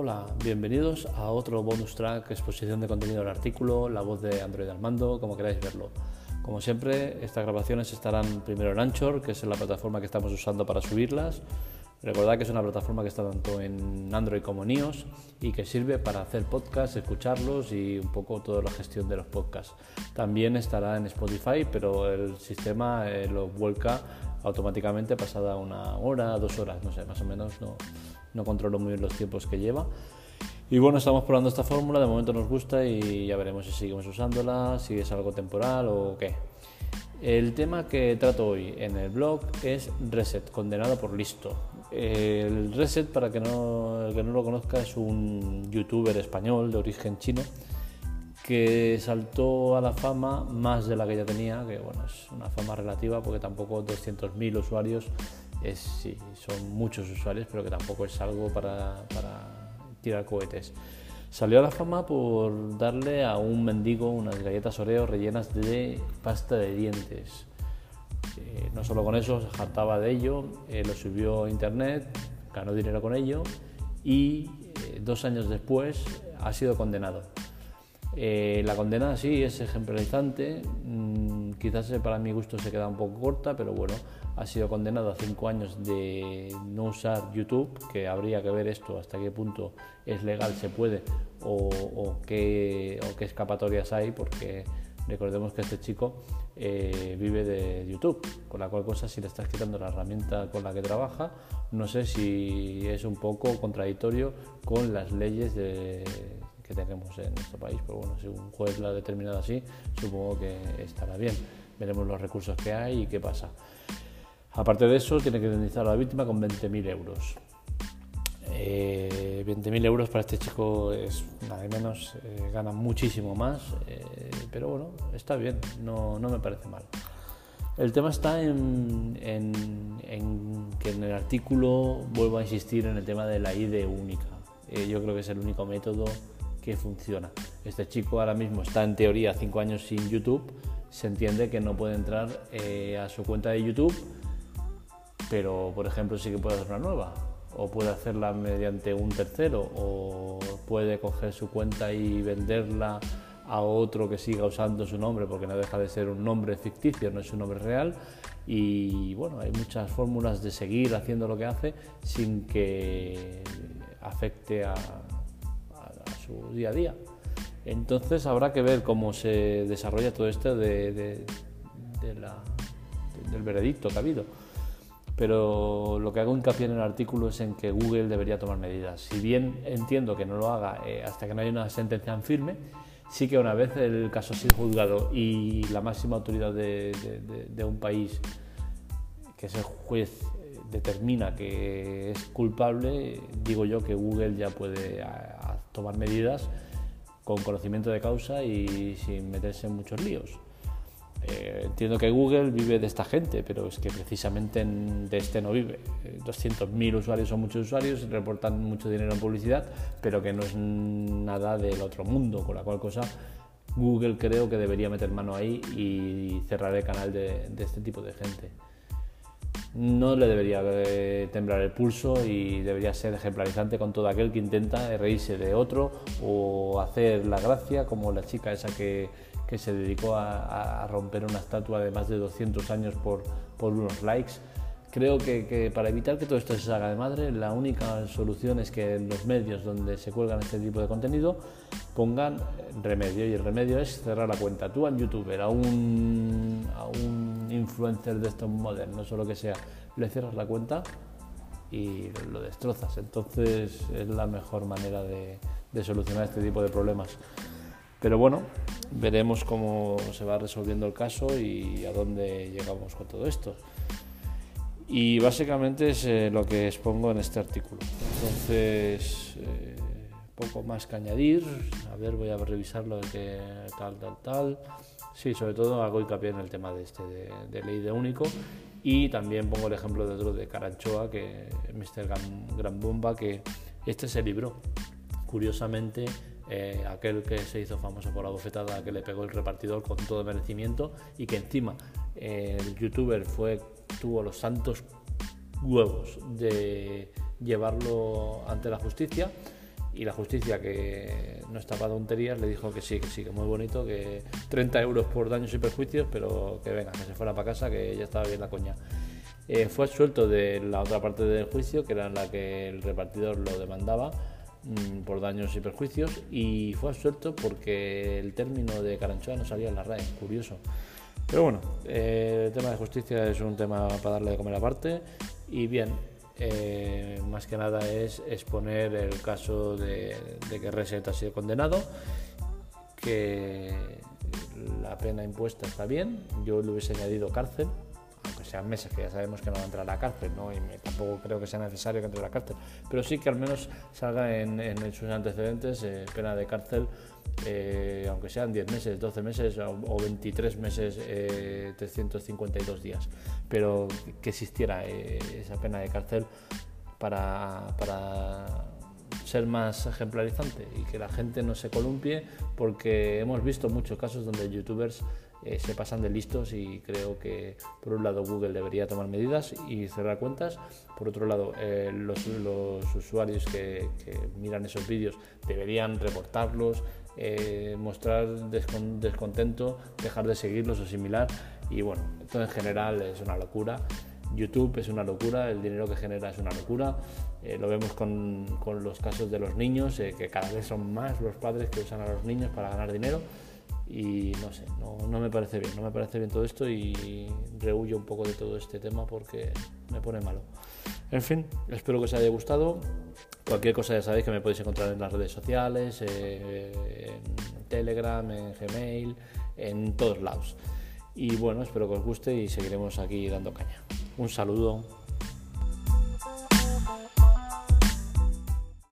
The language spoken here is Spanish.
Hola, bienvenidos a otro bonus track, exposición de contenido del artículo, la voz de Android al mando, como queráis verlo. Como siempre, estas grabaciones estarán primero en Anchor, que es la plataforma que estamos usando para subirlas. Recordad que es una plataforma que está tanto en Android como en iOS y que sirve para hacer podcasts, escucharlos y un poco toda la gestión de los podcasts. También estará en Spotify, pero el sistema eh, lo vuelca automáticamente pasada una hora, dos horas, no sé, más o menos, no, no controlo muy bien los tiempos que lleva. Y bueno, estamos probando esta fórmula, de momento nos gusta y ya veremos si seguimos usándola, si es algo temporal o qué. El tema que trato hoy en el blog es Reset, condenado por listo. El Reset, para que no, el que no lo conozca, es un youtuber español de origen chino que saltó a la fama más de la que ya tenía, que bueno, es una fama relativa porque tampoco 200.000 usuarios es, sí, son muchos usuarios, pero que tampoco es algo para, para tirar cohetes. Salió a la fama por darle a un mendigo unas galletas Oreo rellenas de pasta de dientes. Eh, no solo con eso, se jactaba de ello, eh, lo subió a internet, ganó dinero con ello y eh, dos años después ha sido condenado. la condena sí es ejemplarizante, mm, quizás para mi gusto se queda un poco corta, pero bueno, ha sido condenado a cinco años de no usar YouTube, que habría que ver esto, hasta qué punto es legal, se puede, o, qué, o qué, escapatorias hay, porque recordemos que este chico eh, vive de YouTube, con la cual cosa si le estás quitando la herramienta con la que trabaja, no sé si es un poco contradictorio con las leyes que tenemos en nuestro país, pero bueno, si un juez lo ha determinado así, supongo que estará bien. Veremos los recursos que hay y qué pasa. Aparte de eso, tiene que indemnizar a la víctima con 20.000 euros. 20.000 eh, euros para este chico es nada menos, eh, gana muchísimo más, eh, pero bueno, está bien, no, me parece mal. El tema está en, que en el artículo vuelvo a insistir en el tema de la ID única. yo creo que es el único método que funciona. Este chico ahora mismo está en teoría 5 años sin YouTube, se entiende que no puede entrar a su cuenta de YouTube pero por ejemplo sí que puede hacer una nueva o puede hacerla mediante un tercero o puede coger su cuenta y venderla a otro que siga usando su nombre porque no deja de ser un nombre ficticio, no es un nombre real y bueno, hay muchas fórmulas de seguir haciendo lo que hace sin que afecte a, día a día. Entonces habrá que ver cómo se desarrolla todo esto de, del veredicto que ha habido pero lo que hago hincapié en el artículo es en que Google debería tomar medidas. Si bien entiendo que no lo haga eh, hasta que no haya una sentencia en firme, sí que una vez el caso ha juzgado y la máxima autoridad de, un país, que es el juez, determina que es culpable, digo yo que Google ya puede tomar medidas con conocimiento de causa y sin meterse en muchos líos. Eh, entiendo que Google vive de esta gente, pero es que precisamente de este no vive. 200.000 usuarios son muchos usuarios, reportan mucho dinero en publicidad, pero que no es nada del otro mundo, con la cual cosa Google creo que debería meter mano ahí y cerrar el canal de, este tipo de gente. No le debería temblar el pulso y debería ser ejemplarizante con todo aquel que intenta reírse de otro o hacer la gracia, como la chica esa que se dedicó a, romper una estatua de más de 200 años por, por unos likes. Creo que, para evitar que todo esto se salga de madre, la única solución es que en los medios donde se cuelgan este tipo de contenido pongan remedio y el remedio es cerrar la cuenta. Tú al youtuber, a un, a un influencer de estos modernos o lo que sea, le cierras la cuenta y lo destrozas. Entonces es la mejor manera de, solucionar este tipo de problemas. Pero bueno, veremos cómo se va resolviendo el caso y a dónde llegamos con todo esto. Y básicamente es eh, lo que expongo en este artículo. Entonces, eh, poco más que añadir. A ver, voy a revisarlo de que tal, tal, tal. Sí, sobre todo hago hincapié en el tema de, este, de, ley de único. Y también pongo el ejemplo de otro de Caranchoa, que Mr. Gran Bomba, que este se libró. Curiosamente, eh, aquel que se hizo famoso por la bofetada que le pegó el repartidor con todo merecimiento y que encima eh, el youtuber fue, tuvo los santos huevos de llevarlo ante la justicia y la justicia, que no estaba tonterías, le dijo que sí, que sí, que muy bonito, que 30 euros por daños y perjuicios, pero que venga, que se fuera para casa, que ya estaba bien la coña. Eh, fue absuelto de la otra parte del juicio, que era en la que el repartidor lo demandaba mm, por daños y perjuicios, y fue absuelto porque el término de Caranchoa no salía en la RAE, curioso. Pero bueno, eh, el tema de justicia es un tema para darle de comer aparte, y bien, eh, más que nada es exponer el caso de, que Reset ha sido condenado, que la pena impuesta está bien, yo le hubiese añadido cárcel, sean meses, que ya sabemos que no va a entrar a la cárcel, ¿no? y tampoco creo que sea necesario que entre a la cárcel, pero sí que al menos salga en, sus antecedentes eh, pena de cárcel, eh, aunque sean 10 meses, 12 meses o, 23 meses, 352 días, pero que existiera esa pena de cárcel para, para ser más ejemplarizante y que la gente no se columpie porque hemos visto muchos casos donde youtubers eh, se pasan de listos y creo que por un lado Google debería tomar medidas y cerrar cuentas, por otro lado eh, los, usuarios que, miran esos vídeos deberían reportarlos, eh, mostrar descontento, dejar de seguirlos o similar y bueno, esto en general es una locura. YouTube es una locura, el dinero que genera es una locura. lo vemos con, con, los casos de los niños, que cada vez son más los padres que usan a los niños para ganar dinero y no sé, no, me parece bien, no me parece bien todo esto y rehuyo un poco de todo este tema porque me pone malo. En fin, espero que os haya gustado. Cualquier cosa ya sabéis que me podéis encontrar en las redes sociales, eh, en Telegram, en Gmail, en todos lados. Y bueno, espero que os guste y seguiremos aquí dando caña. Un saludo.